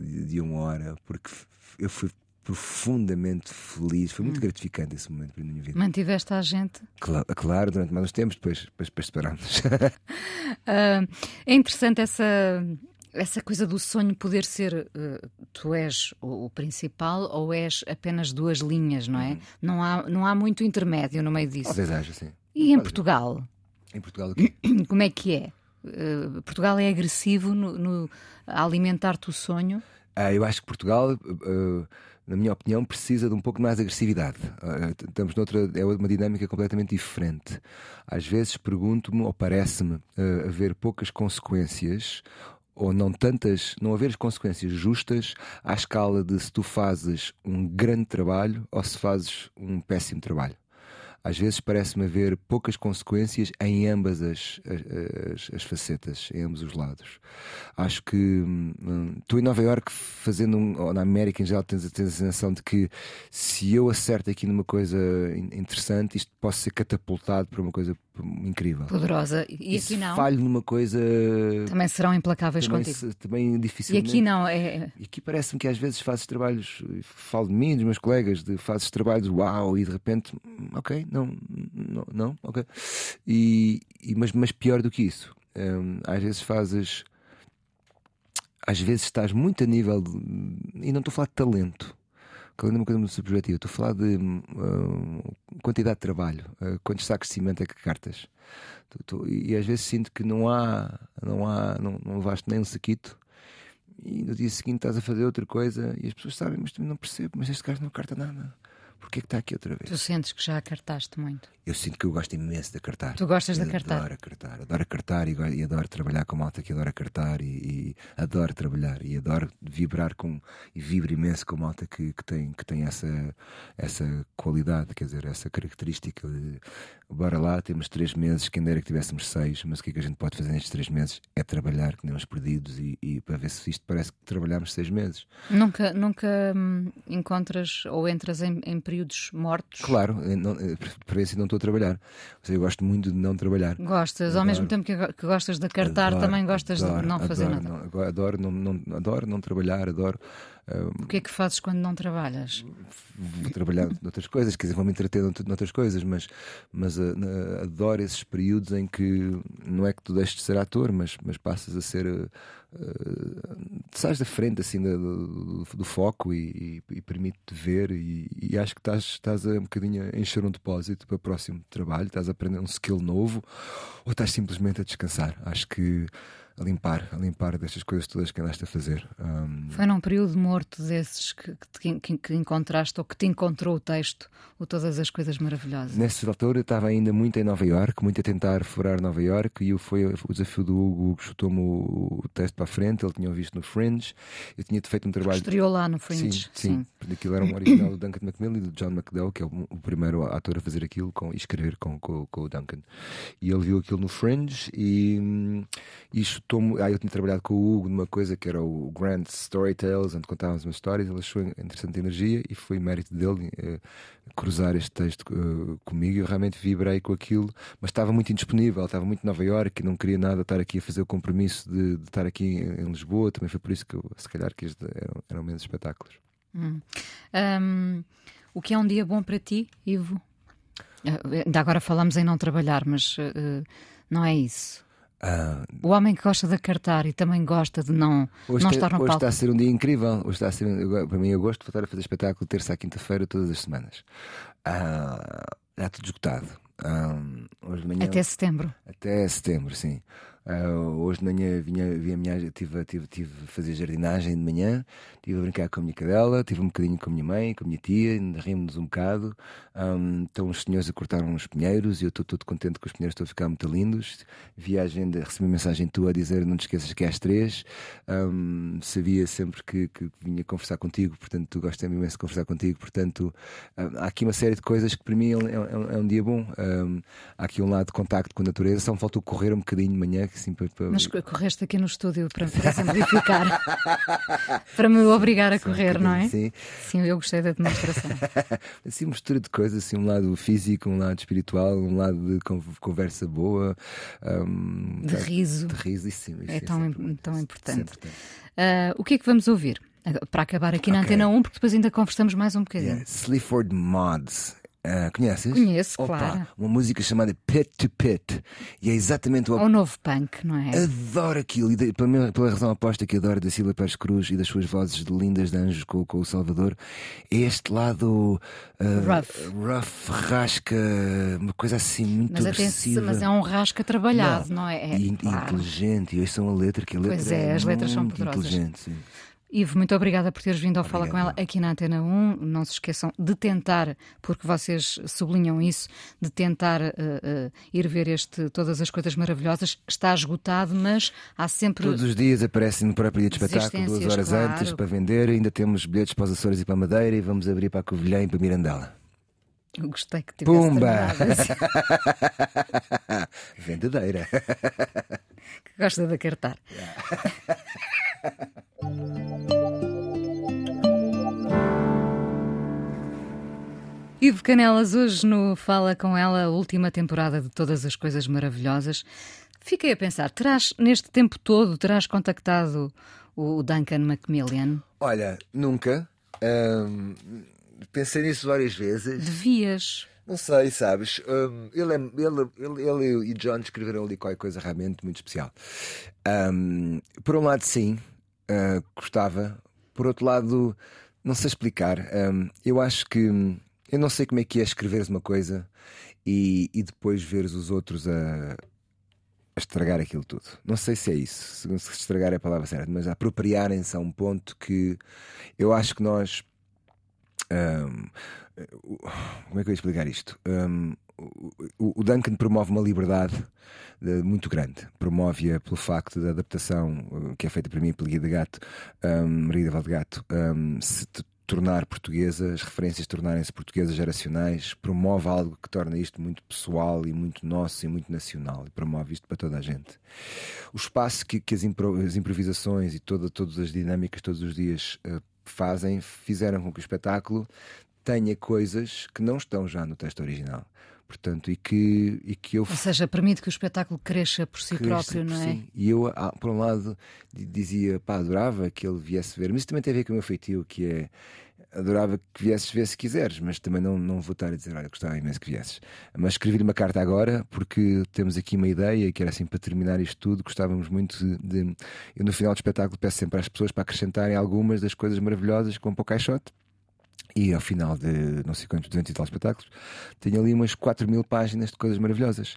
de, de uma hora, porque eu fui profundamente feliz. Foi muito hum. gratificante esse momento para a minha vida. Mantiveste a gente? Claro, claro durante mais uns tempos, depois, depois, depois separámos. uh, (laughs) é interessante essa, essa coisa do sonho poder ser uh, tu és o, o, principal ou és apenas duas linhas, não é? Uhum. Não, há, não há muito intermédio no meio disso. Talvez haja, sim. E em Portugal? Em Portugal? (clears throat) Como é que é? Uh, Portugal é agressivo no, no alimentar-te o sonho? Eu acho que Portugal, na minha opinião, precisa de um pouco mais de agressividade. estamos noutra, é uma dinâmica completamente diferente. Às vezes pergunto-me, ou parece-me, haver poucas consequências ou não tantas, não haver consequências justas à escala de se tu fazes um grande trabalho ou se fazes um péssimo trabalho. Às vezes parece-me haver poucas consequências em ambas as, as, as, facetas, em ambos os lados. Acho que hum, tu em Nova York, fazendo um, ou na América em geral, tens, tens a sensação de que se eu acerto aqui numa coisa interessante, isto posso ser catapultado para uma coisa incrível. Poderosa. E E aqui não. falho numa coisa. Também serão implacáveis também, contigo. se- também E dificilmente. aqui não, é. E aqui parece-me que às vezes fazes trabalhos, falo de mim, dos meus colegas, de fazes trabalhos uau, e de repente, hum, ok, não, não, não ok. E, e- mas, mas pior do que isso, hum, às vezes fazes, às vezes estás muito a nível, de, e não estou a falar de talento. Talento é uma coisa muito subjetiva, estou a falar de hum, quantidade de trabalho, uh, quantos sacos de cimento é que cartas. Tu- tu- e às vezes sinto que não há, não há, não, não levaste nem um saquito e no dia seguinte estás a fazer outra coisa e as pessoas sabem, mas também não percebo, mas este gajo não carta nada. Porquê é que está aqui outra vez? Tu sentes que já cartaste muito. Eu sinto que eu gosto imenso de cartar. Tu gostas de Eu cartar? Adoro cartar, adoro cartar e, e adoro trabalhar com malta que adora cartar e, e adoro trabalhar e adoro vibrar com e vibro imenso com malta que, que tem, que tem essa, essa qualidade, quer dizer, essa característica de bora lá, temos três meses, quem dera que tivéssemos seis, mas o que é que a gente pode fazer nestes três meses é trabalhar, que nem uns perdidos, e, e para ver se isto parece que trabalhámos seis meses. Nunca, nunca hum, encontras ou entras em, em períodos mortos? Claro, eu não, eu, para esse não estou a trabalhar. Ou seja, eu gosto muito de não trabalhar. Gostas, ao Adoro. mesmo tempo que, que gostas de cartar, Adoro, também gostas adoro, de não fazer nada. Não, adoro, não, não, adoro não trabalhar, adoro. ah, O que é que fazes quando não trabalhas? vou trabalhar (laughs) noutras coisas, quer dizer, vou-me entreter nout- noutras coisas, mas, mas na- adoro esses períodos em que não é que tu deixes de ser ator, mas, mas passas a ser. ah, ah, sais da frente assim do, do- do foco e, e, e permite-te ver e, e acho que estás, estás a um bocadinho a encher um depósito para o próximo trabalho, estás a aprender um skill novo ou estás simplesmente a descansar. Acho que a limpar, a limpar destas coisas todas que andaste a fazer. Um, Foi num período morto desses que, que, te- que encontraste ou que te encontrou o texto, o Todas as Coisas Maravilhosas? Nessa altura estava ainda muito em Nova York, muito a tentar furar Nova York e foi o desafio do Hugo que chutou-me o, o texto para a frente, ele tinha visto no Fringe, eu tinha feito um trabalho. Estreou lá no Fringe. Sim, sim. porque Aquilo era um original do Duncan Macmillan e do John McDowell, que é o, o primeiro ator a fazer aquilo com, e escrever com, com, com o Duncan. E ele viu aquilo no Fringe e, hum, e chutou-me. Ah, eu tinha trabalhado com o Hugo numa coisa que era o Grand Storytales, onde contávamos umas histórias. Ele achou interessante a energia e foi mérito dele eh, cruzar este texto eh, comigo. Eu realmente vibrei com aquilo, mas estava muito indisponível, estava muito em Nova York e não queria nada estar aqui a fazer o compromisso de, de estar aqui em, em Lisboa. Também foi por isso que eu, se calhar, que eram, eram menos espetáculos. Hum. Hum, o que é um dia bom para ti, Ivo? Eh, Ainda agora falamos em não trabalhar, mas eh, eh, não é isso. Ah, O homem que gosta de cartar e também gosta de não, Hoje, não estar no hoje palco. está a ser um dia incrível. Hoje está a ser, para mim, eu gosto de voltar a fazer espetáculo terça à quinta-feira, todas as semanas. Ah, já tudo esgotado. Ah, hoje de manhã, Até setembro. até setembro, sim. Ah, hoje de manhã vinha, vinha minha, tive, tive, tive a fazer jardinagem de manhã, estive a brincar com a minha cadela, tive um bocadinho com a minha mãe, com a minha tia, rimos um bocado. Ahm, estão os senhores a cortar uns pinheiros e eu estou todo contente que os pinheiros estão a ficar muito lindos. Vi a agenda, recebi uma mensagem tua a dizer não te esqueças que é às três. Ahm, sabia sempre que, que vinha conversar contigo, portanto, tu gostas imenso de conversar contigo. Portanto, ah, há aqui uma série de coisas que para mim é um, é um- é um dia bom. Há aqui um lado de contacto com a natureza, só me faltou correr um bocadinho de manhã, assim, para, para- Mas co- correste aqui no estúdio para, para simplificar. (laughs) para me obrigar a correr, não é? Sim. Sim, eu gostei da demonstração. (laughs) assim, uma mistura de coisas, assim, um lado físico, um lado espiritual, um lado de con- conversa boa, um, De riso. de riso, isso, sim, isso É tão, sempre- tão sempre importante. tem. Ah, o que é que vamos ouvir? Para acabar aqui na Ok. Antena 1, porque depois ainda conversamos mais um bocadinho. Yeah. Sleaford Mods. Ah, conheces? Conheço, Opa, claro. Uma música chamada Pit to Pit. E é exatamente o Ou novo punk, não é? Adoro aquilo, e de- pela, pela razão oposta que adoro da Sílvia Pérez Cruz e das suas vozes de lindas de anjos com, com o Salvador, é este lado ah, Rough. rough, rasca, uma coisa assim muito Mas, agressiva. mas é um rasca trabalhado, não, é? É, e, claro. inteligente, e hoje são a letra, que a letra Pois é, as letras são poderosas. inteligente, sim. Ivo, muito obrigada por teres vindo ao Fala com ela aqui na Antena 1. Não se esqueçam de tentar, porque vocês sublinham isso, de tentar eh, eh, ir ver este Todas as Coisas Maravilhosas. Está esgotado, mas há sempre. Todos os dias aparecem no próprio dia de espetáculo, duas horas claro. antes para vender. Ainda temos bilhetes para os Açores e para a Madeira e vamos abrir para a Covilhã e para Mirandela. Eu Gostei que tivesse Pumba! assim, (laughs) Vendedeira. que gosta de acartar. Ivo Canelas, hoje no Fala com ela, a última temporada de Todas as Coisas Maravilhosas. Fiquei a pensar, terás, neste tempo todo, terás contactado o Duncan Macmillan? Olha, nunca. Pensei nisso várias vezes. Devias. Não sei, sabes? Ahm, ele, é- ele, ele, ele e John escreveram ali qualquer coisa realmente muito especial. Ahm, por um lado, sim, ah, gostava. Por outro lado, não sei explicar. Ahm, eu acho que. Eu não sei como é que é escreveres uma coisa e, e depois veres os outros a, a estragar aquilo tudo. Não sei se é isso, se estragar é a palavra certa, mas apropriarem-se a um ponto que eu acho que nós. o- como é que eu ia explicar isto? Ahm, o, Duncan promove uma liberdade eh, muito grande. Promove-a pelo facto da adaptação eh, que é feita para mim pelo Guia de Gato, um, Maria de Gato, ahm, se tornar portuguesa, as referências tornarem-se portuguesas geracionais, promove algo que torna isto muito pessoal e muito nosso e muito nacional e promove isto para toda a gente. O espaço que, que as, impro- as improvisações e toda, todas as dinâmicas todos os dias eh, fazem fizeram com que o espetáculo tenha coisas que não estão já no texto original. Portanto, e que, e que eu Ou seja, permite que o espetáculo cresça por si Cresce, próprio, não é? sim. E eu, ah, por um lado, di- dizia, pá, adorava que ele viesse ver, mas isso também tem a ver com o meu feitio, que é adorava que viesses ver se quiseres, mas também não, não vou estar a dizer, olha, gostava imenso que viesses. Mas escrevi-lhe uma carta agora, porque temos aqui uma ideia, que era assim, para terminar isto tudo, gostávamos muito de. de- Eu, no final do espetáculo, peço sempre às pessoas para acrescentarem algumas das coisas maravilhosas que vão para o caixote. E ao final de não sei quantos, 200 e tal espetáculos, tenho ali umas 4 mil páginas de coisas maravilhosas.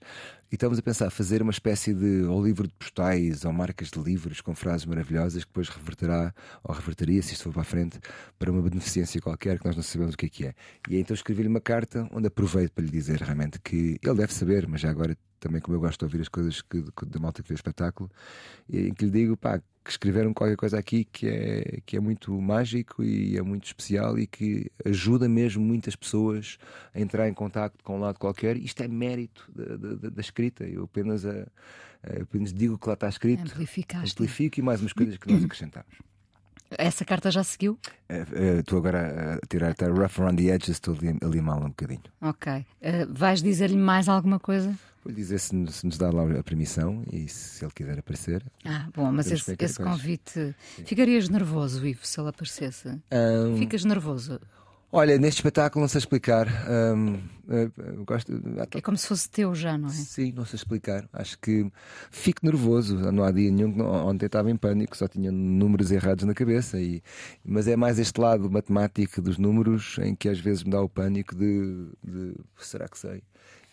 E estamos a pensar fazer uma espécie de ou livro de postais ou marcas de livros com frases maravilhosas que depois reverterá ou reverteria, se isto for para a frente, para uma beneficência qualquer que nós não sabemos o que é que é. E então escrevi-lhe uma carta onde aproveito para lhe dizer realmente que ele deve saber, mas já agora também como eu gosto de ouvir as coisas que, da malta que vê o espetáculo, em que lhe digo, pá, que escreveram qualquer coisa aqui que é, que é muito mágico e é muito especial e que ajuda mesmo muitas pessoas a entrar em contacto com um lado qualquer. Isto é mérito da, da- da escrita. Eu apenas, a, a- apenas digo que lá está escrito, Amplificaste. amplifico e mais umas coisas que nós acrescentamos. Essa carta já seguiu? Eh, eh, Estou agora a tirar, está rough around the edges, estou ali, ali mal um bocadinho. Ok. Eh, vais dizer-lhe mais alguma coisa? Vou dizer se, nos- se nos dá lá a permissão e se ele quiser aparecer. Ah, bom, mas esse, esse convite. Ficarias nervoso, Ivo, se ele aparecesse? Ahm, Ficas nervoso. Olha, neste espetáculo não sei explicar. Ahm, eh, gosto. É como se fosse teu já, não é? Sim, não sei explicar. Acho que fico nervoso. Não há dia nenhum ontem estava em pânico, só tinha números errados na cabeça. E... Mas é mais este lado matemático dos números em que às vezes me dá o pânico de, de será que sei?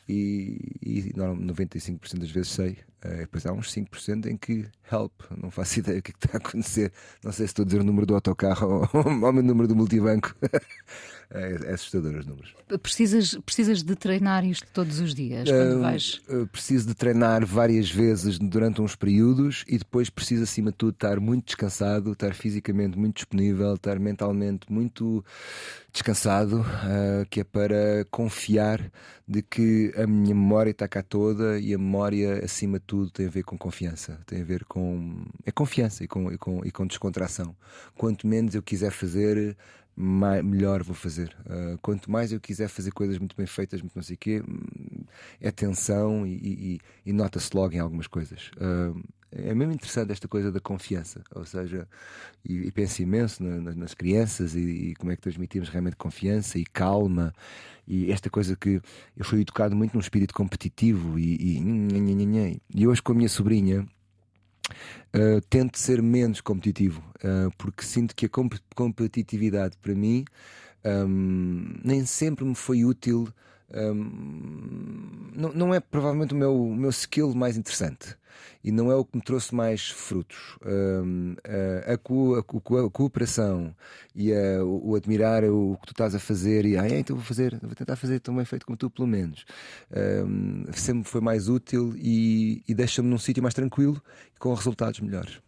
E, e não, 95% das vezes sei. Eh, depois há uns 5% em que help, não faço (laughs) ideia o que é que está a acontecer. Não sei se estou a dizer o número do autocarro ou, (laughs) ou o número do multibanco. (laughs) é, é assustador os números. Precisas, precisas de treinar isto todos os dias quando Hum, vais. uh, preciso de treinar várias vezes durante uns períodos e depois preciso, acima de tudo, estar muito descansado, estar fisicamente muito disponível, estar mentalmente muito descansado, uh, que é para confiar de que a minha memória está cá toda e a memória, acima de tudo, tem a ver com confiança, tem a ver com. é confiança e com, e com, e com descontração. Quanto menos eu quiser fazer. mai- melhor vou fazer. Uh, quanto mais eu quiser fazer coisas muito bem feitas, muito não sei o quê, hum, é tensão e, e- e nota-se logo em algumas coisas. Uh, é mesmo interessante esta coisa da confiança, ou seja, e, e penso imenso na- na- nas crianças e, e como é que transmitimos realmente confiança e calma e esta coisa que eu fui educado muito num espírito competitivo e, e, e hoje com a minha sobrinha Uh, tento ser menos competitivo, uh, porque sinto que a comp- competitividade para mim um, nem sempre me foi útil. Um, não, não é provavelmente o meu, o meu skill mais interessante e não é o que me trouxe mais frutos. Um, a, a a a cooperação e o, o admirar o que tu estás a fazer e ah, é, então vou fazer, vou tentar fazer tão bem feito como tu, pelo menos. Um, sempre foi mais útil e, e deixa-me num sítio mais tranquilo e com resultados melhores.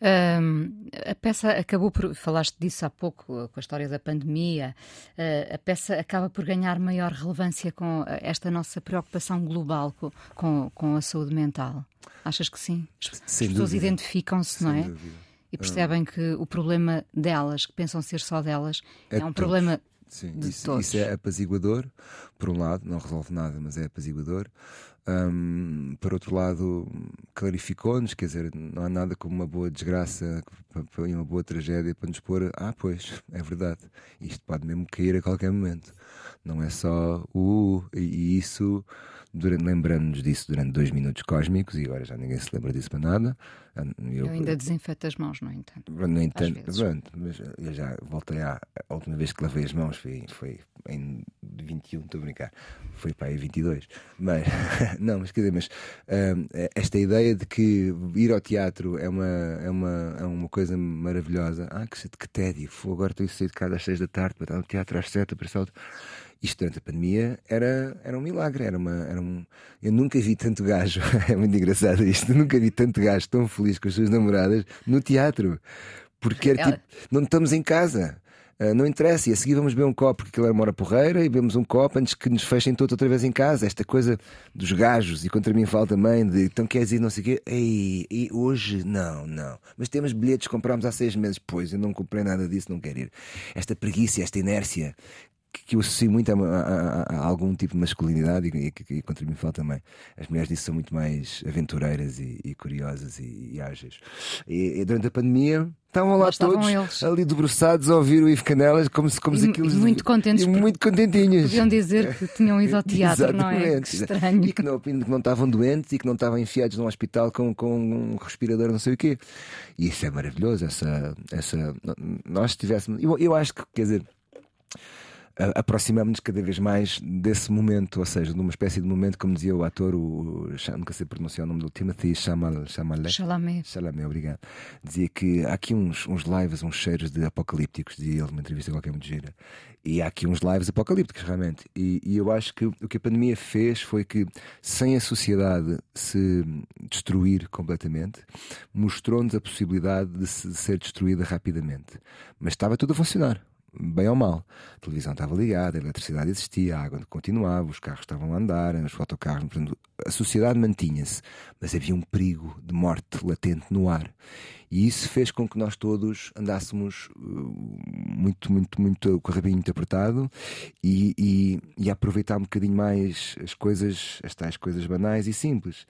A peça acabou por. Falaste disso há pouco, com a história da pandemia. ah, a peça acaba por ganhar maior relevância com ah, esta nossa preocupação global co- com, com a saúde mental. Achas que sim? As, as pessoas identificam-se, não é? dúvida. E percebem que o problema delas, que pensam ser só delas, É é, um de problema Sim, isso, isso é apaziguador, por um lado, não resolve nada, mas é apaziguador. Hum, por outro lado, clarificou-nos, quer dizer, não há nada como uma boa desgraça e uma boa tragédia para nos pôr. Ah, pois, é verdade, isto pode mesmo cair a qualquer momento. Não é só o. e, e isso, lembrando-nos disso durante dois minutos cósmicos, e agora já ninguém se lembra disso para nada. Eu ainda desinfeto as mãos, no entanto. No entanto, pronto, mas eu já voltei à a última vez que lavei as mãos foi, foi em 21, estou a brincar, foi para aí 22. Mas, (laughs) não, mas quer dizer, mas hum, esta ideia de que ir ao teatro é uma, é uma, é uma coisa maravilhosa. Ah, que, que tédio, agora estou a sair de casa às 6 da tarde para estar no teatro às 7, para salto. Isto durante a pandemia era, era um milagre, era uma, era um... eu nunca vi tanto gajo, (laughs) é muito engraçado isto, nunca vi tanto gajo tão feliz com as suas namoradas no teatro, porque era Ela- tipo, não estamos em casa. Ah, não interessa, e a seguir vamos beber um copo, porque aquilo era uma hora porreira, e bebemos um copo antes que nos fechem todos outra vez em casa. Esta coisa dos gajos, e contra mim fala também de então queres ir, não sei o quê. Ei, e hoje? Não, não. Mas temos bilhetes, comprámos há seis meses. Pois, eu não comprei nada disso, não quero ir. Esta preguiça, esta inércia, que, eu associo muito a, a- a- algum tipo de masculinidade e, e, e contra mim fala também. As mulheres disso são muito mais aventureiras e, e curiosas e, ágeis. E, durante a pandemia estavam lá Lá estavam todos eles. ali debruçados a ouvir o Ivo Canelas como se, como se aquilo muito contentes e muito contentinhos. Podiam dizer que tinham ido ao teatro, não é? Que estranho. E que não, que não estavam doentes e que não estavam enfiados num hospital com, com um respirador, não sei o quê. E isso é maravilhoso. Essa, essa, nós tivéssemos. Eu, eu acho que, quer dizer, aproximamos-nos cada vez mais desse momento, ou seja, de uma espécie de momento, como dizia o ator, o, o- nunca sei pronunciar o nome do Timothy Chalamet. Chalamet. Chalamet, obrigado. Dizia que há aqui uns, uns lives, uns cheiros de apocalípticos, dizia ele numa entrevista qualquer muito gira. E há aqui uns lives apocalípticos, realmente. E, e eu acho que o que a pandemia fez foi que, sem a sociedade se destruir completamente, mostrou-nos a possibilidade de, se- de ser destruída rapidamente. Mas estava tudo a funcionar. Bem ou mal, a televisão estava ligada, a eletricidade existia, a água continuava, os carros estavam a andar, os autocarros, portanto, a sociedade mantinha-se, mas havia um perigo de morte latente no ar. E isso fez com que nós todos andássemos uh, muito, muito, muito com o rabinho muito apertado e, e, e aproveitar um bocadinho mais as coisas, as tais coisas banais e simples.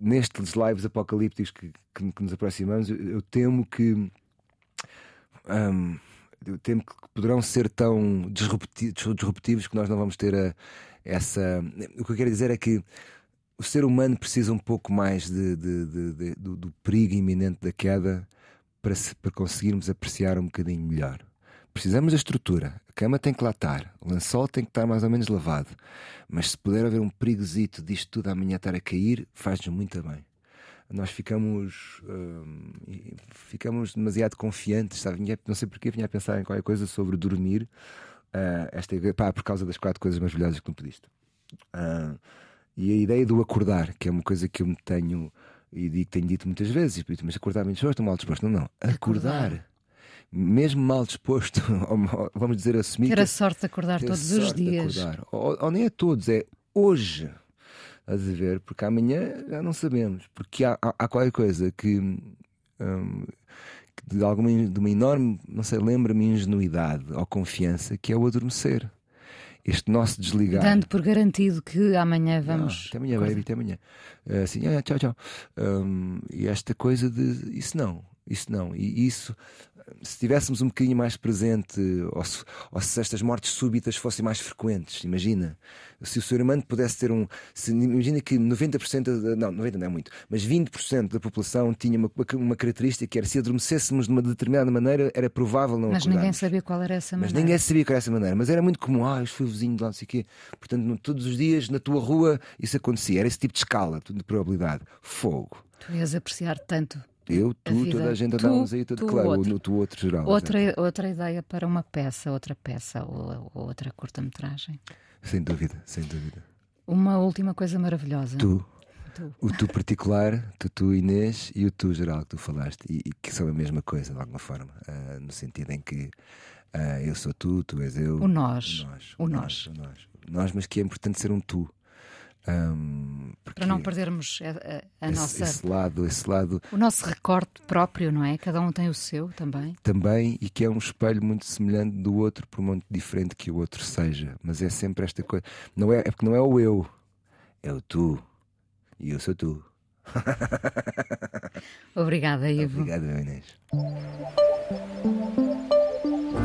Nestes lives apocalípticos que, que, que nos aproximamos, eu, eu temo que. hum, eu temo que poderão ser tão disrupti- disruptivos que nós não vamos ter a- essa. O que eu quero dizer é que o ser humano precisa um pouco mais de- de- de- do, do perigo iminente da queda para, se- para conseguirmos apreciar um bocadinho melhor. Precisamos da estrutura. A cama tem que lá estar, o lençol tem que estar mais ou menos lavado. Mas se puder haver um perigozito disto tudo amanhã estar a cair, faz-nos muito bem. Nós ficamos, hum, ficamos demasiado confiantes, sabe? Vinha- Não sei porque vinha a pensar em qualquer coisa sobre dormir. ah, esta, pá, por causa das quatro coisas maravilhosas que tu me pediste. Ah, e a ideia do acordar, que é uma coisa que eu me tenho e digo, tenho dito muitas vezes, mas acordar bem disposto, mal disposto. Não, não. Acordar. Acordar. Mesmo mal disposto, (laughs) ou vamos dizer assumir. Ter a sorte de acordar todos os dias. Ou, ou nem a todos, é hoje. Estás a ver? Porque amanhã já não sabemos. Porque há, há, há qualquer coisa que, hum, que de alguma de uma enorme, não sei, lembra-me ingenuidade ou confiança, que é o adormecer. Este nosso desligar. Dando por garantido que amanhã vamos. Não, até amanhã, baby, até amanhã. Assim, ah, tchau, tchau. Hum, e esta coisa de isso não, isso não. E isso, se tivéssemos um bocadinho mais presente, ou se, ou se estas mortes súbitas fossem mais frequentes, imagina. Se o ser humano pudesse ter um. Se, imagina que 90%, da- não, 90% não é muito, mas 20% da população tinha uma, uma característica que era se adormecêssemos de uma determinada maneira, era provável não Mas ninguém acordarmos. sabia qual era essa Mas maneira. ninguém sabia que era essa maneira. Mas era muito comum. Ah, foi o vizinho de lá, não sei o quê. Portanto, todos os dias na tua rua isso acontecia. Era esse tipo de escala, de probabilidade. Fogo. Tu ias apreciar tanto. Eu, A tu, vida. toda a gente andávamos aí, tudo tu, claro. outro. O, tu, outro geral. Outra, outra ideia para uma peça, outra peça ou, ou outra curta-metragem. Sem dúvida, sem dúvida. Uma última coisa maravilhosa. Tu, Tu. o tu particular, tu, tu Inês e o tu geral que tu falaste, e, e que são a mesma coisa, de alguma forma. Ah, no sentido em que ah, eu sou tu, tu és eu. O nós. nós, O o nós. nós, o nós. Nós, mas que é importante ser um tu. Um, Para não perdermos a, a, a esse, nossa. esse lado, esse lado O nosso recorte próprio, não é? Cada um tem o seu também. também e que é um espelho muito semelhante do outro, por muito diferente que o outro seja. Mas é sempre esta coisa. Não é, é porque não é o eu, é o tu. E eu sou tu. (laughs) Obrigada, Ivo. Obrigado, Inês.